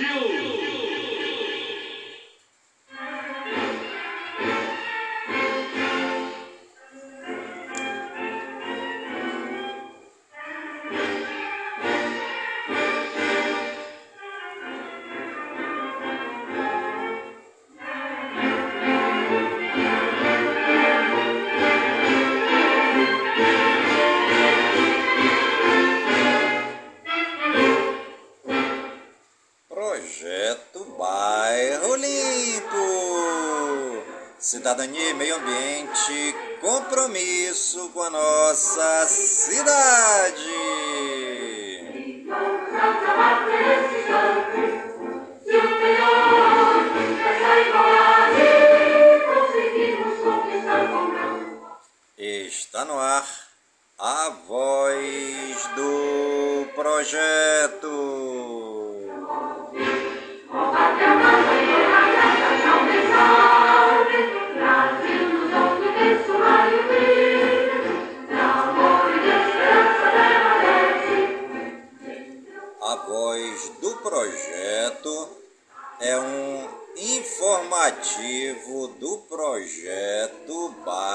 healed.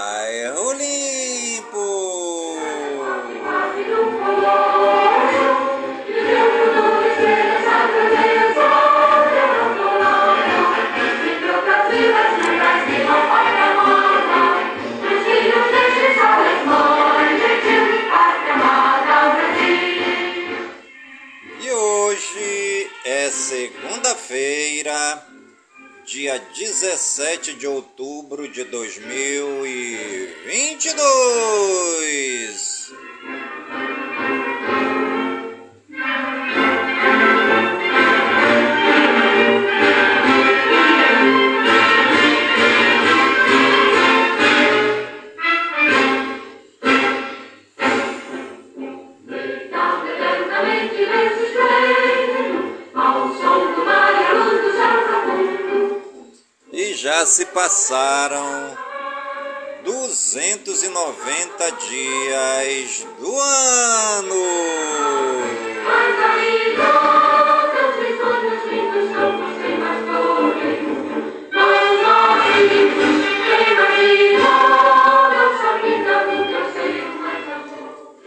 Bairro Limpo. segunda-feira, dia 17 de outubro de 2022. Se passaram 290 dias do ano.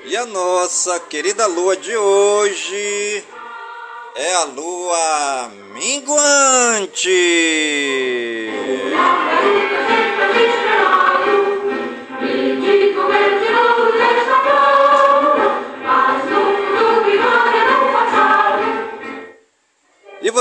E a nossa querida lua de hoje é a lua minguante.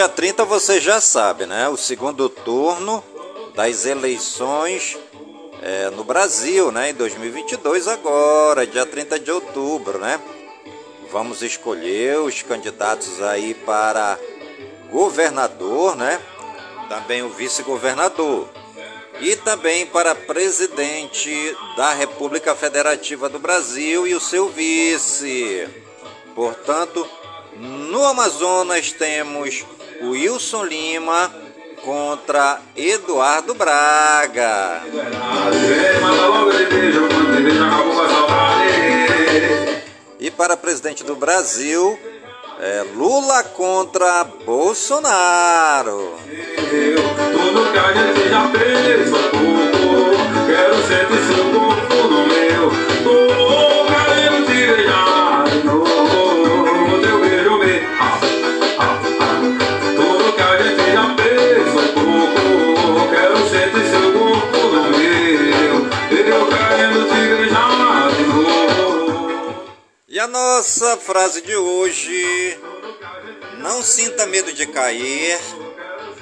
Dia 30 você já sabe, né? O segundo turno das eleições é, no Brasil, né? Em 2022 agora, dia 30 de outubro, né? Vamos escolher os candidatos aí para governador, né? Também o vice-governador. E também para presidente da República Federativa do Brasil e o seu vice. Portanto, no Amazonas temos Wilson Lima contra Eduardo Braga. E para presidente do Brasil, é Lula contra Bolsonaro. Nossa frase de hoje. Não sinta medo de cair,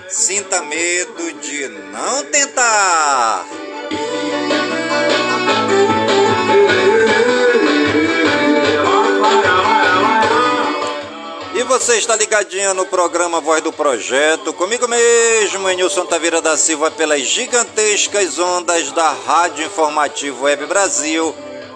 sinta medo de não tentar. E você está ligadinho no programa Voz do Projeto, comigo mesmo, Enilson Taveira da Silva, pelas gigantescas ondas da Rádio Informativo Web Brasil,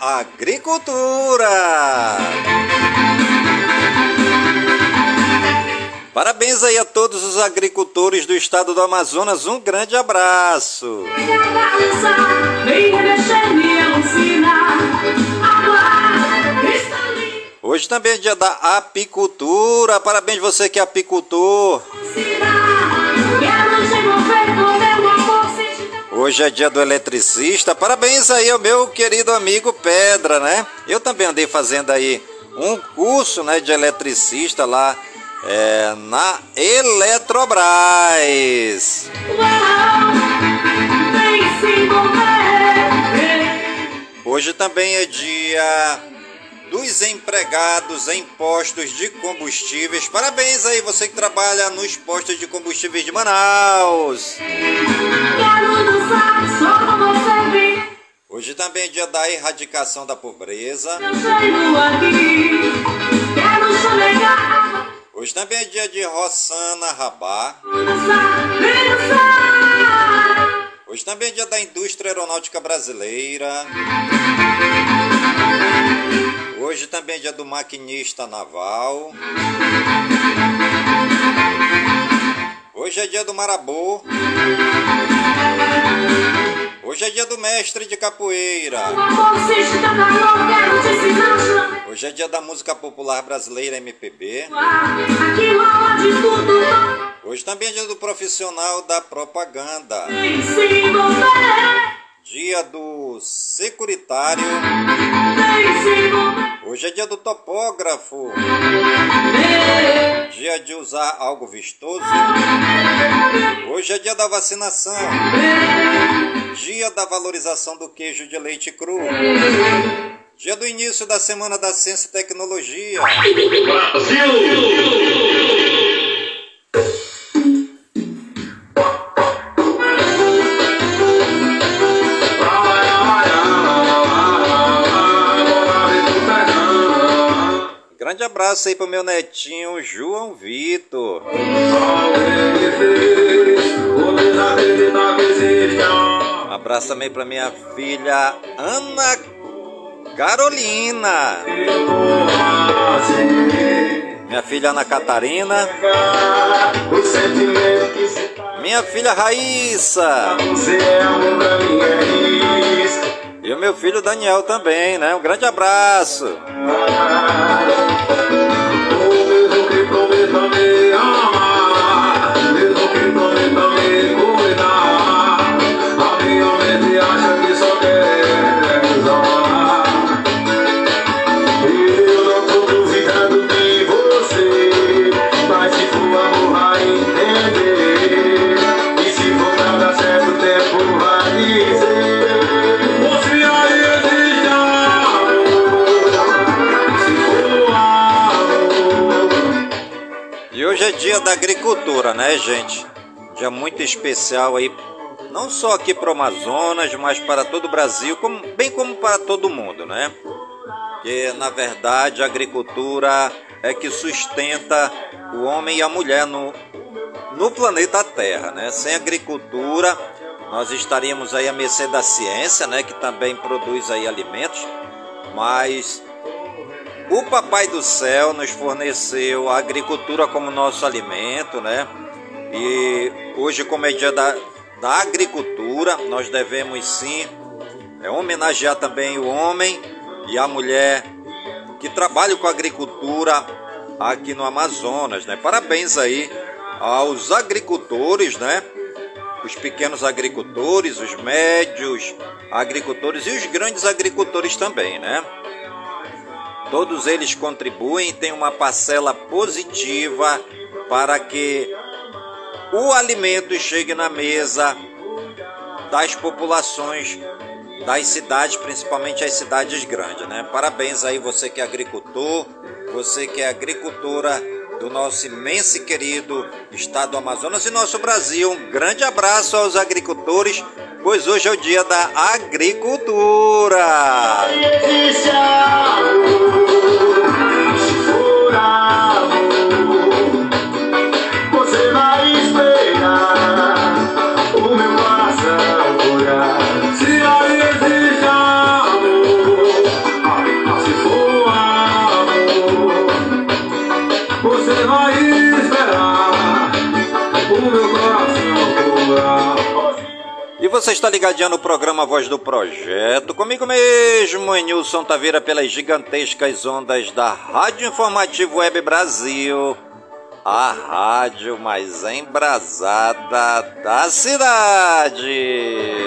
Agricultura. Parabéns aí a todos os agricultores do estado do Amazonas, um grande abraço. Hoje também é dia da apicultura. Parabéns você que é apicultor. Hoje é dia do eletricista. Parabéns aí ao meu querido amigo Pedra, né? Eu também andei fazendo aí um curso né, de eletricista lá é, na Eletrobras. Hoje também é dia dos empregados em postos de combustíveis. Parabéns aí você que trabalha nos postos de combustíveis de Manaus. Hoje também é dia da erradicação da pobreza. Hoje também é dia de Rossana Rabá. Hoje também é dia da indústria aeronáutica brasileira. Hoje também é dia do maquinista naval. Hoje é dia do marabô. Hoje é dia do mestre de capoeira. Hoje é dia da música popular brasileira MPB. Hoje também é dia do profissional da propaganda. Dia do securitário. Hoje é dia do topógrafo. Dia de usar algo vistoso. Hoje é dia da vacinação. Dia da valorização do queijo de leite cru. Dia do início da Semana da Ciência e Tecnologia. Brasil! Grande abraço aí pro meu netinho João Vitor. Um abraço também pra minha filha Ana Carolina. Minha filha Ana Catarina. Minha filha Raíssa. E o meu filho Daniel também, né? Um grande abraço. Da agricultura, né, gente? Dia muito especial aí, não só aqui para o Amazonas, mas para todo o Brasil, como, bem como para todo mundo, né? Que na verdade a agricultura é que sustenta o homem e a mulher no, no planeta Terra, né? Sem agricultura, nós estaríamos aí à mercê da ciência, né? Que também produz aí alimentos, mas o Papai do Céu nos forneceu a agricultura como nosso alimento, né? E hoje, como é dia da, da agricultura, nós devemos sim é, homenagear também o homem e a mulher que trabalham com a agricultura aqui no Amazonas, né? Parabéns aí aos agricultores, né? Os pequenos agricultores, os médios agricultores e os grandes agricultores também, né? Todos eles contribuem têm uma parcela positiva para que o alimento chegue na mesa das populações das cidades, principalmente as cidades grandes, né? Parabéns aí você que é agricultor, você que é agricultora do nosso imenso e querido estado do Amazonas e nosso Brasil. Um grande abraço aos agricultores, pois hoje é o dia da agricultura. Você está ligadinho no programa Voz do Projeto, comigo mesmo, Nilson Taveira, pelas gigantescas ondas da Rádio Informativo Web Brasil, a rádio mais embrasada da cidade.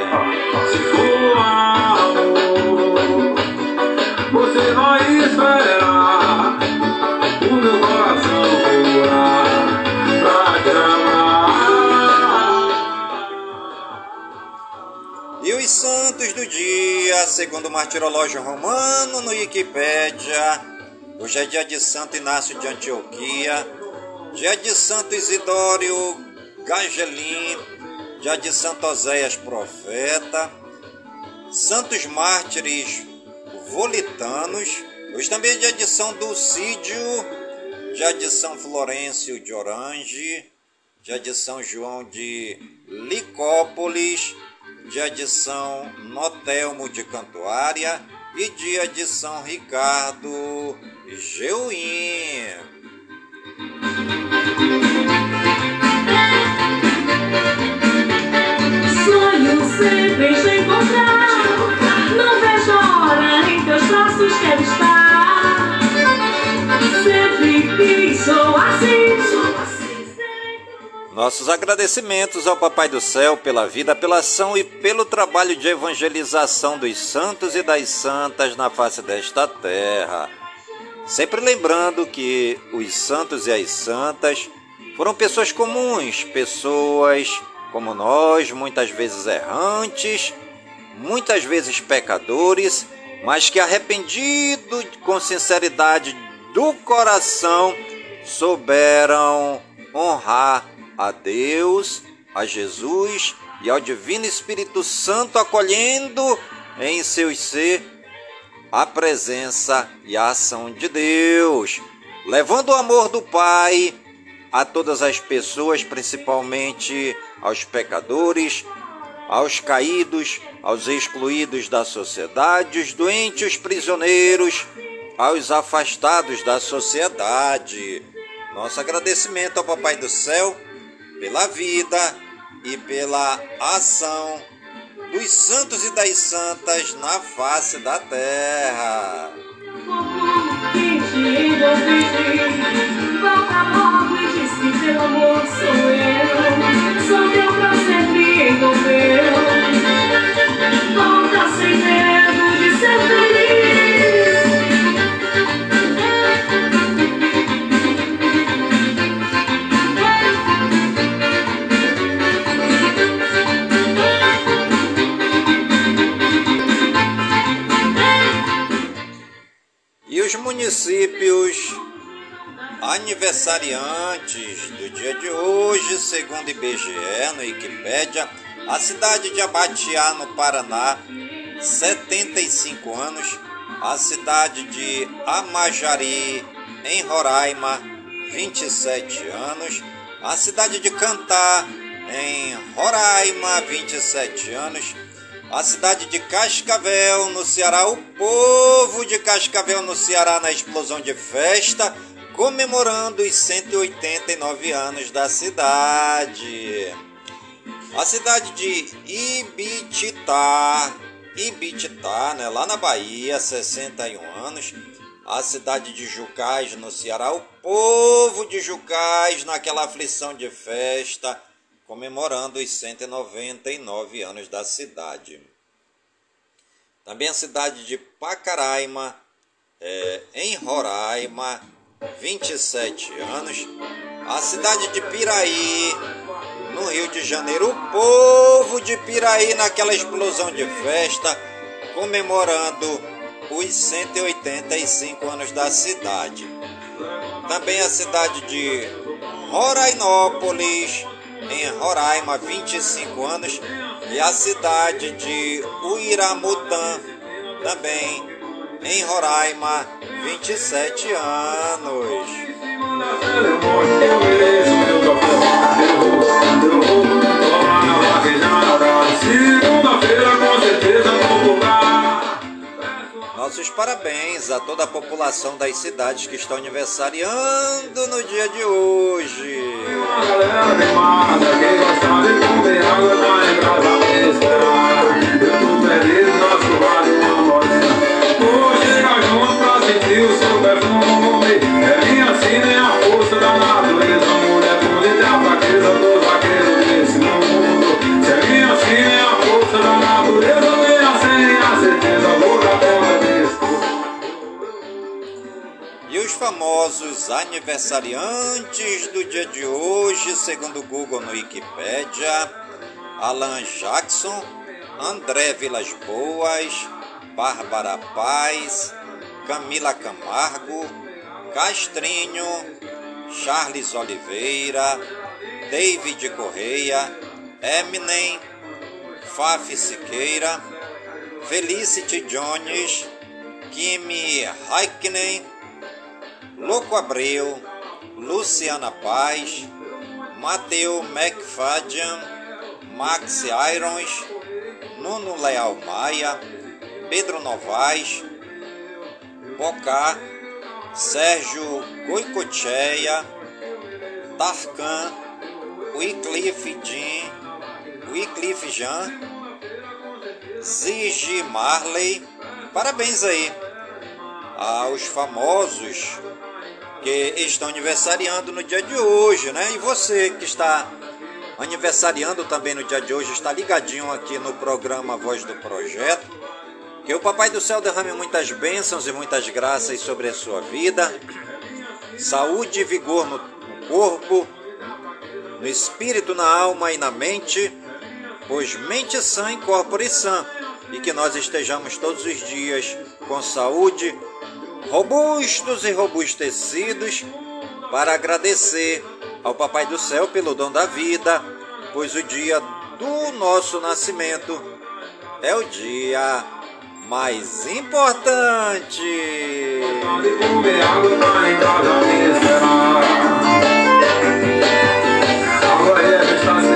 Os santos do dia, segundo o martirológio romano no Wikipédia. Hoje é dia de Santo Inácio de Antioquia, dia de Santo Isidório Gagelin, dia de Santo Oséias Profeta, santos mártires volitanos. Hoje também é dia de São Dulcídio, dia de São Florencio de Orange, dia de São João de Licópolis, dia de São Notelmo de Cantuária e dia de São Ricardo Geuim. Sonho sempre Nossos agradecimentos ao Papai do Céu pela vida, pela ação e pelo trabalho de evangelização dos santos e das santas na face desta terra. Sempre lembrando que os santos e as santas foram pessoas comuns, pessoas como nós, muitas vezes errantes, muitas vezes pecadores, mas que arrependido com sinceridade do coração souberam honrar a Deus, a Jesus e ao Divino Espírito Santo, acolhendo em seu ser a presença e a ação de Deus, levando o amor do Pai a todas as pessoas, principalmente aos pecadores, aos caídos, aos excluídos da sociedade, os doentes, os prisioneiros, aos afastados da sociedade. Nosso agradecimento ao Papai do Céu pela vida e pela ação dos santos e das santas na face da terra. Teu amor sou os municípios aniversariantes do dia de hoje, segundo IBGE no Wikipédia, a cidade de Abatiá, no Paraná, 75 anos, a cidade de Amajari, em Roraima, 27 anos, a cidade de Cantá, em Roraima, 27 anos, a cidade de Cascavel, no Ceará, o povo de Cascavel, no Ceará, na explosão de festa, comemorando os 189 anos da cidade. A cidade de Ibititá, Ibititá, né, lá na Bahia, 61 anos. A cidade de Jucás, no Ceará, o povo de Jucás, naquela aflição de festa, comemorando os 199 anos da cidade. Também a cidade de Pacaraima, é, em Roraima, 27 anos. A cidade de Piraí, no Rio de Janeiro, o povo de Piraí naquela explosão de festa, comemorando os 185 anos da cidade. Também a cidade de Rorainópolis, em Roraima, 25 anos, e a cidade de Uiramutã, também em Roraima, 27 anos. Nossos parabéns a toda a população das cidades que estão aniversariando no dia de hoje. É minha sina, é a força da natureza. Famosos aniversariantes do dia de hoje, segundo o Google no Wikipedia, Alan Jackson, André Vilas Boas, Bárbara Paz, Camila Camargo, Castrinho, Charles Oliveira, David Correia, Eminem, Faf Siqueira, Felicity Jones, Kimi Raikkonen, Louco Abreu, Luciana Paz, Mateu McFadden, Max Irons, Nuno Leal Maia, Pedro Novaes, Bocá, Sérgio Goicocheia, Tarkan, Wycliffe Jean, Wycliffe Jean, Zigi Marley. Parabéns aí aos famosos que estão aniversariando no dia de hoje, né? E você que está aniversariando também no dia de hoje, está ligadinho aqui no programa Voz do Projeto. Que o Papai do Céu derrame muitas bênçãos e muitas graças sobre a sua vida, saúde e vigor no corpo, no espírito, na alma e na mente, pois mente sã e corpo sã, e que nós estejamos todos os dias com saúde, robustos e robustecidos, para agradecer ao Papai do Céu pelo dom da vida, pois o dia do nosso nascimento é o dia mais importante. Agora está se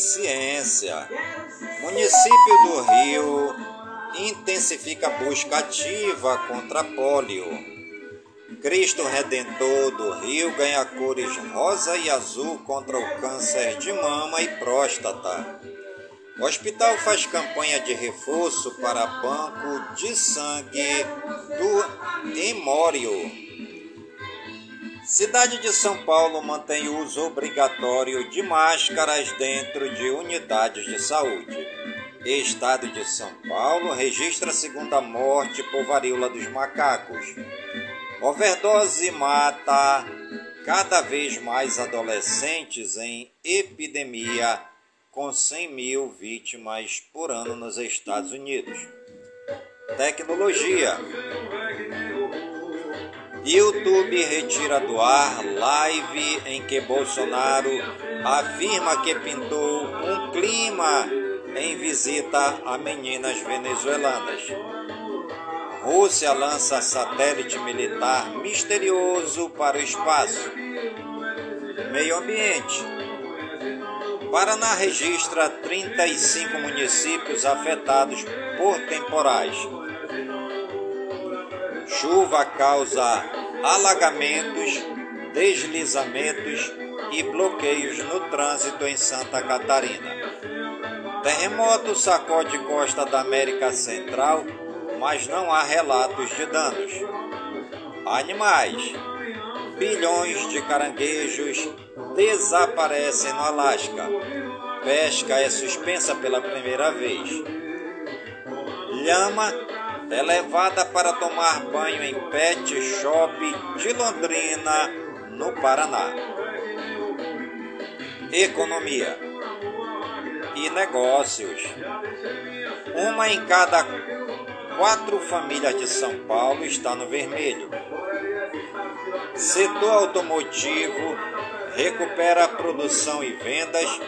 ciência. Município do Rio intensifica busca ativa contra a polio. Cristo Redentor do Rio ganha cores rosa e azul contra o câncer de mama e próstata. O hospital faz campanha de reforço para banco de sangue do Emório. Cidade de São Paulo mantém uso obrigatório de máscaras dentro de unidades de saúde. Estado de São Paulo registra a segunda morte por varíola dos macacos. Overdose mata cada vez mais adolescentes em epidemia com 100 mil vítimas por ano nos Estados Unidos. Tecnologia. YouTube retira do ar live em que Bolsonaro afirma que pintou um clima em visita a meninas venezuelanas. Rússia lança satélite militar misterioso para o espaço. Meio ambiente. Paraná registra 35 municípios afetados por temporais. Chuva causa alagamentos, deslizamentos e bloqueios no trânsito em Santa Catarina. Terremoto sacode costa da América Central, mas não há relatos de danos. Animais. Bilhões de caranguejos desaparecem no Alasca. Pesca é suspensa pela primeira vez. Lhama é levada para tomar banho em pet shop de Londrina, no Paraná. Economia e negócios. Uma em cada quatro famílias de São Paulo está no vermelho. Setor automotivo recupera a produção e vendas,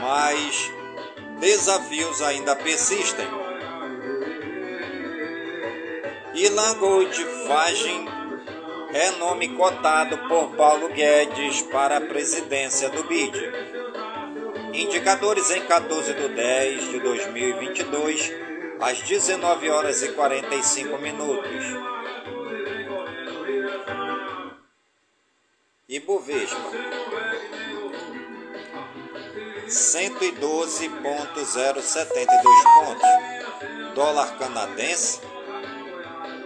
mas desafios ainda persistem. Ilan Gold Fagem é nome cotado por Paulo Guedes para a presidência do BID. Indicadores em 14 de 10 de 2022, às 19 horas e 45 minutos. Ibovespa 112.072 pontos. Dólar canadense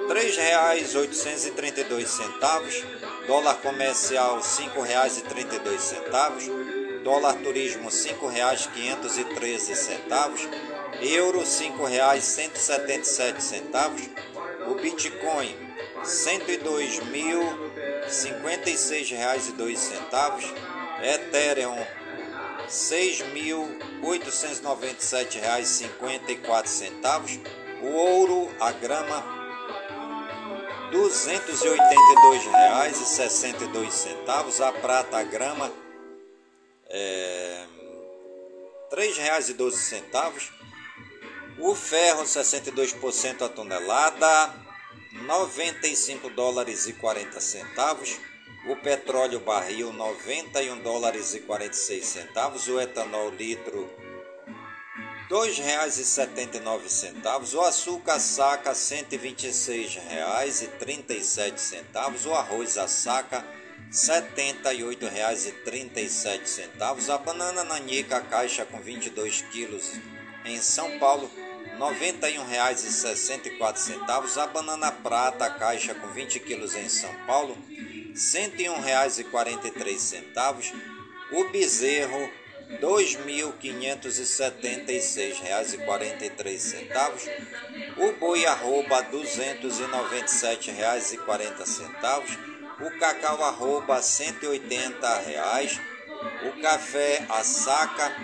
R$ 3,832. Dólar comercial R$ 5,32. Dólar turismo R$ 5,513. Euro R$ 5,177. O Bitcoin R$ 102.056,02. Ethereum R$ 6.897,54. O ouro, a grama R$ 282,62. A prata, a grama é, R$ 3,12. O ferro, 62% a tonelada, 95 dólares e 40 centavos. O petróleo barril, 91 dólares e 46 centavos. O etanol litro, R$ 2,79. O açúcar saca, R$ 126,37. O arroz a saca, R$ 78,37. A banana nanica, caixa com 22 quilos em São Paulo, R$ 91,64. A banana prata, a caixa com 20 quilos em São Paulo, R$ 101,43. O bezerro, R$ 2.576,43. O boi arroba R$ 297,40. O cacau arroba 180 reais. O café a saca R$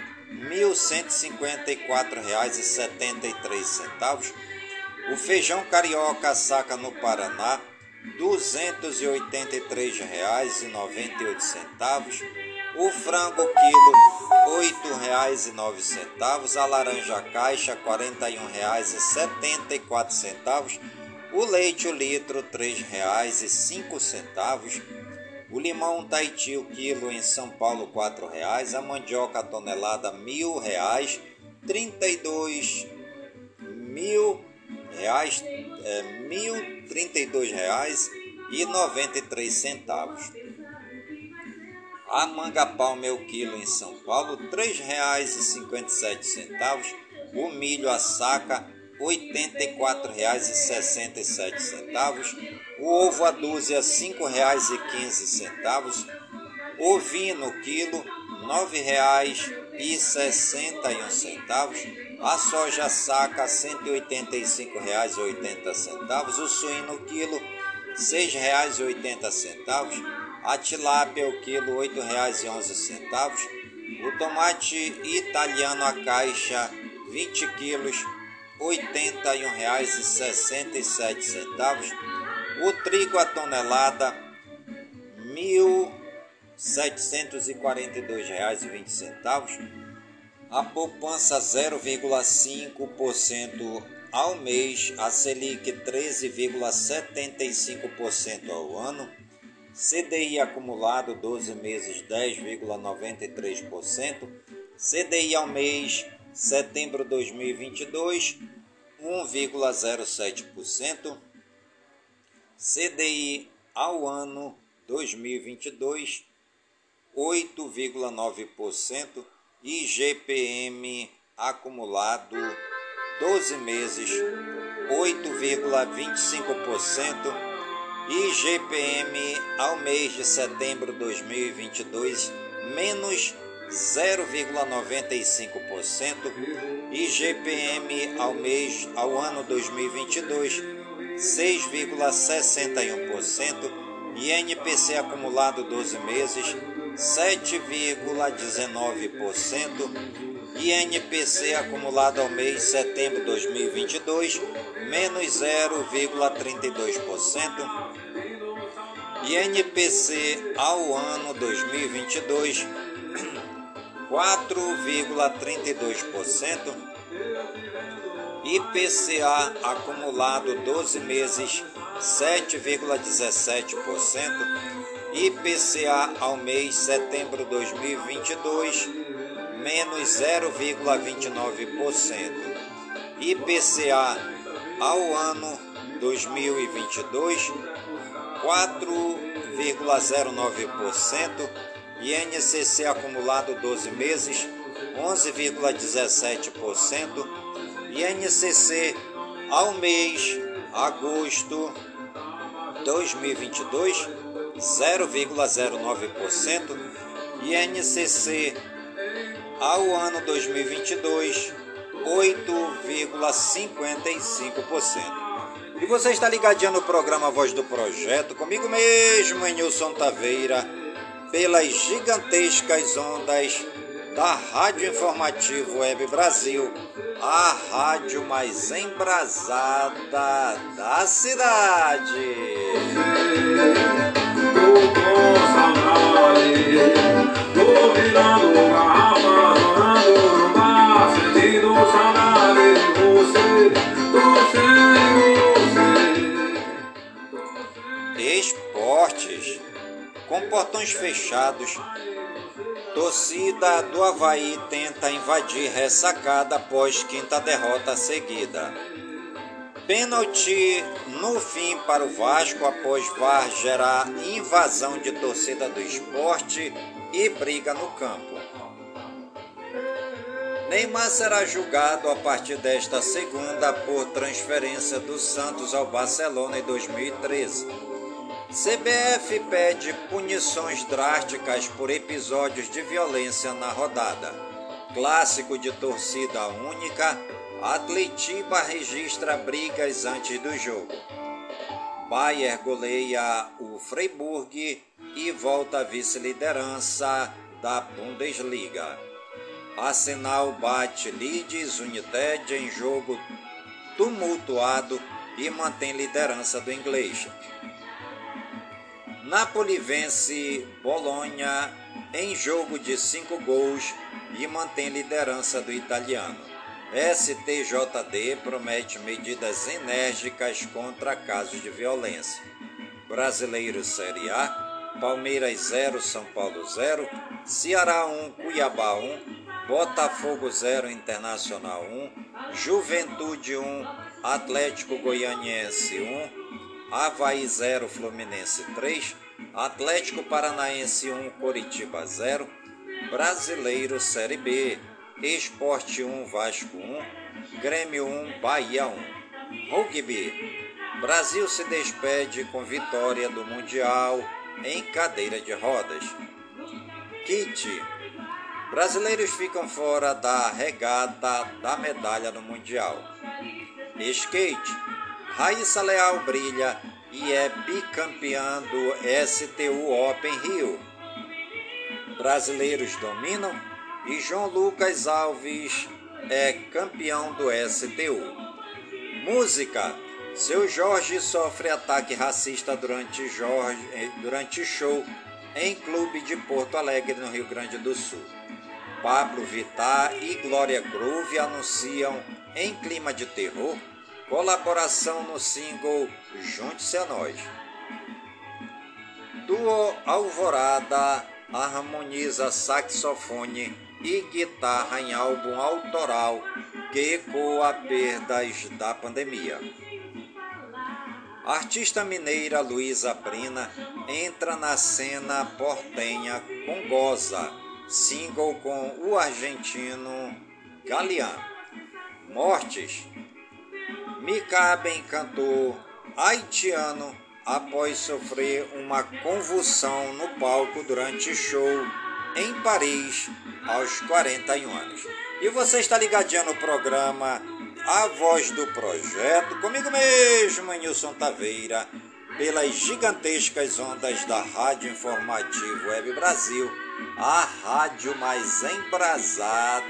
1.154,73. O feijão carioca a saca no Paraná R$ 283,98. O frango quilo R$ 8,09. A laranja caixa R$ 41,74. O leite o litro R$ 3,05. O limão Tahiti o quilo em São Paulo R$ 4,00. A mandioca a tonelada R$ 1.000. 32 mil reais, é, mil trinta e dois reais e noventa e três centavos. A manga pau meio quilo em São Paulo, R$ 3,57. O milho a saca, R$ 84,67. O ovo a dúzia, R$ 5,15. Ovino quilo, R$ 9,61. A soja saca, R$ 185,80. O suíno quilo, R$ 6,80 a tilápia o quilo R$ 8,11. O tomate italiano a caixa 20 quilos R$ 81,67. O trigo a tonelada R$ 1.742,20. A poupança 0,5% ao mês, a Selic 13,75% ao ano CDI acumulado 12 meses 10,93%, CDI ao mês setembro 2022 1,07%, CDI ao ano 2022 8,9% e GPM acumulado 12 meses 8,25% IGPM ao mês de setembro de 2022 menos 0,95%, IGPM ao mês ao ano 2022 6,61% e NPC acumulado 12 meses 7,19% INPC acumulado ao mês de setembro de 2022, menos 0,32%. INPC ao ano 2022, 4,32%. IPCA acumulado 12 meses, 7,17%. IPCA ao mês setembro 2022, menos 0,29%. IPCA ao ano 2022, 4,09%. INCC acumulado 12 meses, 11,17%. INCC ao mês agosto 2022, 0,09%. INCC ao ano 2022, 8,55%. E você está ligadinho no programa Voz do Projeto, comigo mesmo, Nilson Taveira, pelas gigantescas ondas da Rádio Informativo Web Brasil, a rádio mais embrasada da cidade. Fechados. Torcida do Havaí tenta invadir ressacada após quinta derrota seguida. Pênalti no fim para o Vasco após VAR gerar invasão de torcida do esporte e briga no campo. Neymar será julgado a partir desta segunda por transferência do Santos ao Barcelona em 2013. CBF pede punições drásticas por episódios de violência na rodada. Clássico de torcida única Atletiba registra brigas antes do jogo. Bayer goleia o Freiburg e volta à vice-liderança da Bundesliga. Arsenal bate Leeds United em jogo tumultuado e mantém liderança do inglês. Napoli vence Bolonha em jogo de cinco gols e mantém liderança do italiano. STJD promete medidas enérgicas contra casos de violência. Brasileiro Série A, Palmeiras 0, São Paulo 0, Ceará 1, Cuiabá 1, Botafogo 0, Internacional 1, Juventude 1, Atlético Goianiense 1, Havaí 0, Fluminense 3, Atlético Paranaense 1, Coritiba 0, Brasileiro Série B, Esporte 1, Vasco 1, Grêmio 1, Bahia 1. Rugby. Brasil se despede com vitória do Mundial em cadeira de rodas. Kit. Brasileiros ficam fora da regata da medalha no Mundial. Skate. Raíssa Leal brilha e é bicampeã do STU Open Rio. Brasileiros dominam e João Lucas Alves é campeão do STU. Música. Seu Jorge sofre ataque racista durante, Jorge, eh, durante show em clube de Porto Alegre, no Rio Grande do Sul. Pablo Vittar e Glória Groove anunciam, em clima de terror, colaboração no single Junte-se a Nós. Duo Alvorada harmoniza saxofone e guitarra em álbum autoral que ecoa perdas da pandemia. artista mineira Luísa Brina entra na cena portenha com Goza, single com o argentino Galean. Mortes. Mikaben cantor haitiano após sofrer uma convulsão no palco durante show em Paris aos 41 anos. E você está ligadinho no programa A Voz do Projeto, comigo mesmo, Nilson Taveira, pelas gigantescas ondas da Rádio Informativo Web Brasil, a rádio mais embrasada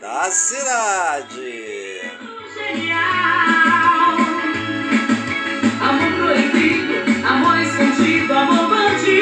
da cidade. Genial. Amor proibido, amor escondido, amor bandido.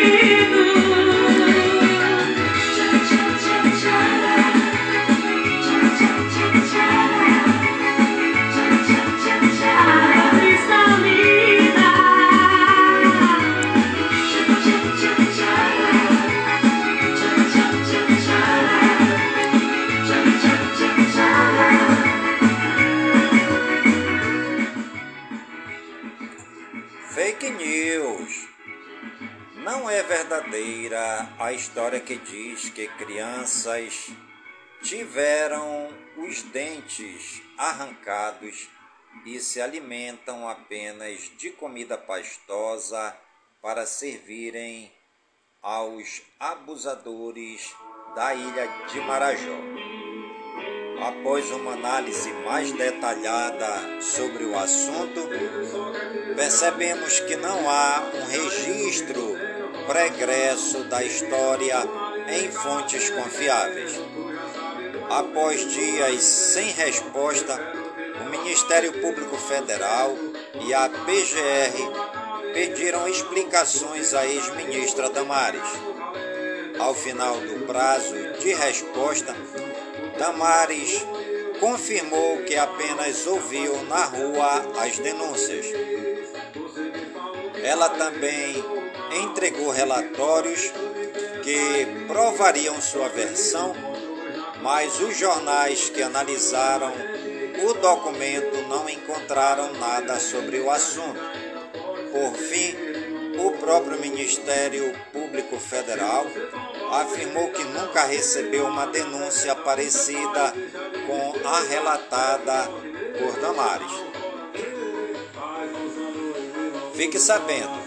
News. Não é verdadeira a história que diz que crianças tiveram os dentes arrancados e se alimentam apenas de comida pastosa para servirem aos abusadores da ilha de Marajó. Após uma análise mais detalhada sobre o assunto, percebemos que não há um registro pregresso da história em fontes confiáveis. Após dias sem resposta, o Ministério Público Federal e a PGR pediram explicações à ex-ministra Damares. Ao final do prazo de resposta, Damares confirmou que apenas ouviu na rua as denúncias. Ela também entregou relatórios que provariam sua versão, mas os jornais que analisaram o documento não encontraram nada sobre o assunto. Por fim, o próprio Ministério Público Federal afirmou que nunca recebeu uma denúncia parecida com a relatada por Damares. Fique sabendo,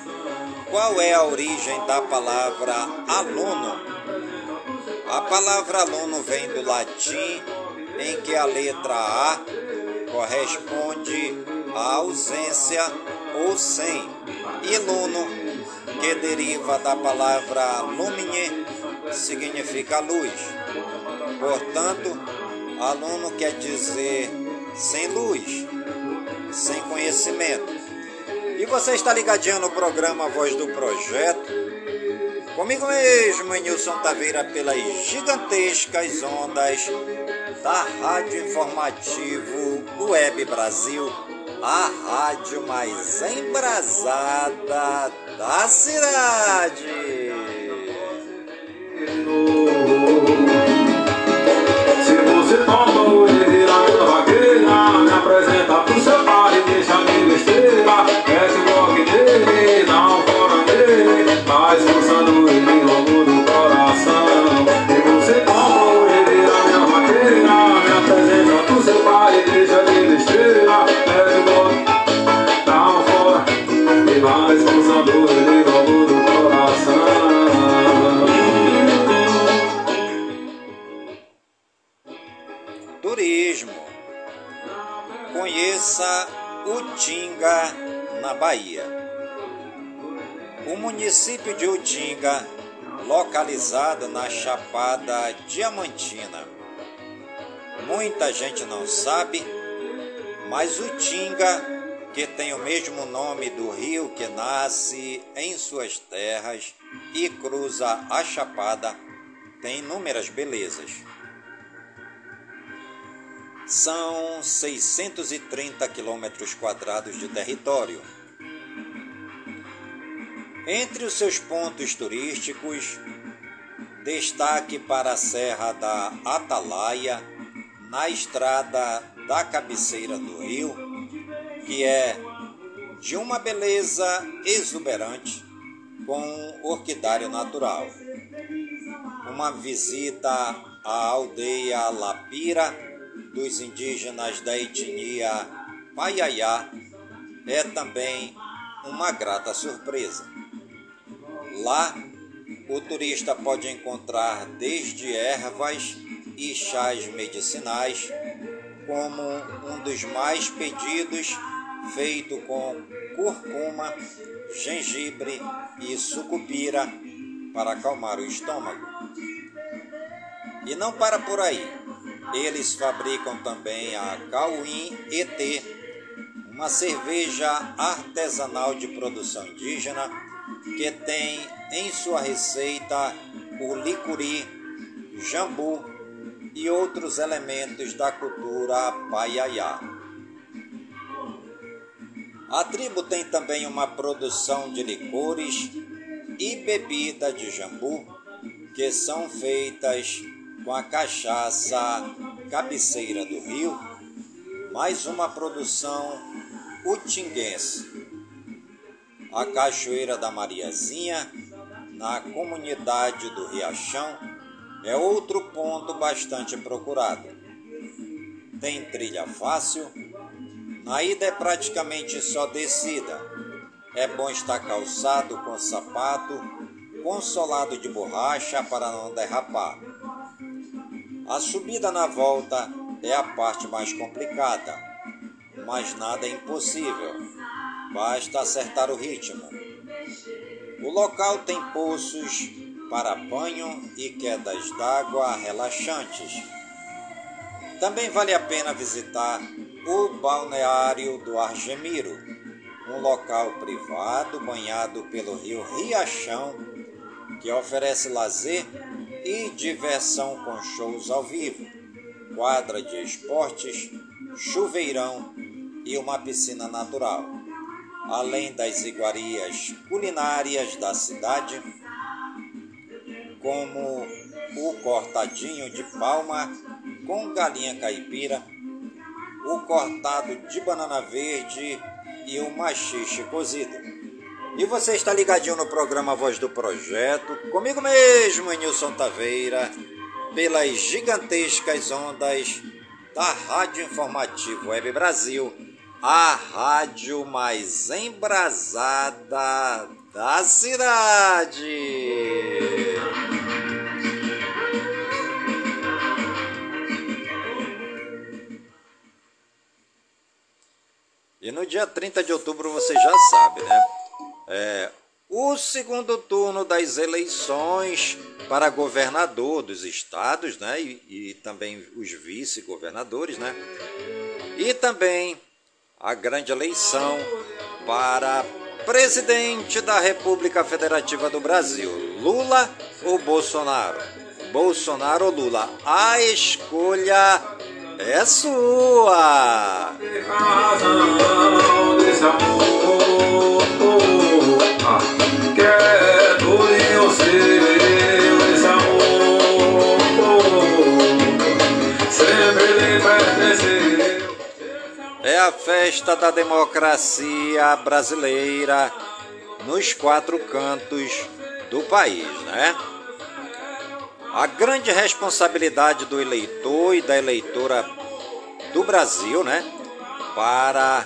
qual é a origem da palavra aluno? A palavra aluno vem do latim, em que a letra A corresponde à ausência ou sem, e luno, que deriva da palavra lumine, significa luz. Portanto, aluno quer dizer sem luz, sem conhecimento. E você está ligadinho no programa Voz do Projeto, comigo mesmo, Nilson Taveira, pelas gigantescas ondas da Rádio Informativo Web Brasil, a rádio mais embrasada da cidade. Você topa hoje virar minha vaqueira Me apresenta pro começa Utinga, na Bahia. O município de Utinga, localizado na Chapada Diamantina. Muita gente não sabe, mas Utinga que tem o mesmo nome do rio que nasce em suas terras e cruza a Chapada, tem inúmeras belezas. São 630 quilômetros quadrados de território. Entre os seus pontos turísticos, destaque para a Serra da Atalaia, na estrada da cabeceira do rio, que é de uma beleza exuberante com orquidário natural. Uma visita à aldeia Lapira dos indígenas da etnia Paiaiá é também uma grata surpresa. Lá, o turista pode encontrar desde ervas e chás medicinais, como um dos mais pedidos feito com curcuma, gengibre e sucupira para acalmar o estômago. E não para por aí. Eles fabricam também a Cauim ET, uma cerveja artesanal de produção indígena que tem em sua receita o licuri, jambu e outros elementos da cultura paiaiá. A tribo tem também uma produção de licores e bebida de jambu, que são feitas com a cachaça cabeceira do rio, mais uma produção utinguense. A Cachoeira da Mariazinha, na comunidade do Riachão, é outro ponto bastante procurado. Tem trilha fácil a ida é praticamente só descida. É bom estar calçado com sapato consolado de borracha para não derrapar. A subida na volta é a parte mais complicada, mas nada é impossível. Basta acertar o ritmo. O local tem poços para banho e quedas d'água relaxantes. Também vale a pena visitar o balneário do Argemiro, um local privado banhado pelo rio Riachão, que oferece lazer e diversão com shows ao vivo, quadra de esportes, chuveirão e uma piscina natural, além das iguarias culinárias da cidade, como o cortadinho de palma com galinha caipira o cortado de banana verde e o machixe cozido. E você está ligadinho no programa Voz do Projeto, comigo mesmo, Nilson Taveira, pelas gigantescas ondas da Rádio Informativo Web Brasil, a rádio mais embrasada da cidade. E no dia 30 de outubro você já sabe, né? É, o segundo turno das eleições para governador dos estados, né? E, e também os vice-governadores, né? E também a grande eleição para presidente da República Federativa do Brasil, Lula ou Bolsonaro? Bolsonaro ou Lula? A escolha é sua! Festa da democracia brasileira nos quatro cantos do país, né? A grande responsabilidade do eleitor e da eleitora do Brasil, né, para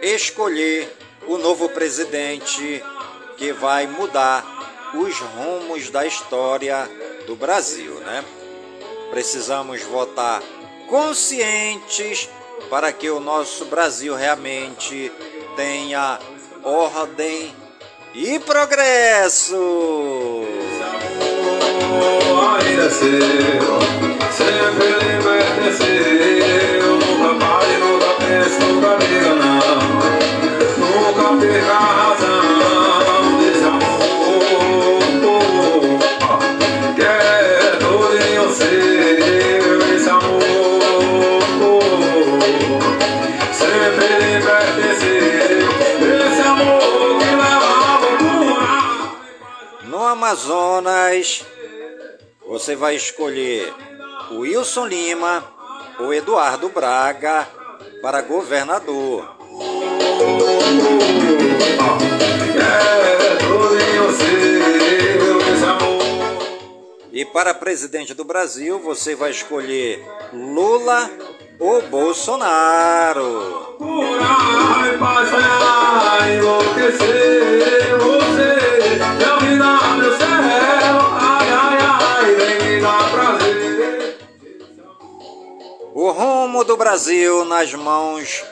escolher o novo presidente que vai mudar os rumos da história do Brasil, né? Precisamos votar conscientes para que o nosso Brasil realmente tenha ordem e progresso. Nunca pare, nunca pense, nunca diga não. Nunca perca Amazonas, você vai escolher o Wilson Lima ou Eduardo Braga para governador. E para presidente do Brasil, você vai escolher Lula ou Bolsonaro. Paz, ai, enlouquecer O rumo do Brasil nas mãos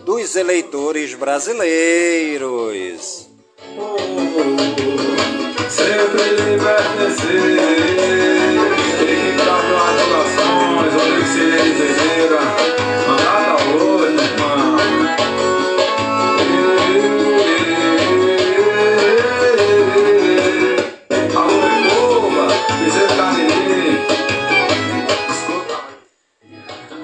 dos eleitores brasileiros. Sempre. Tem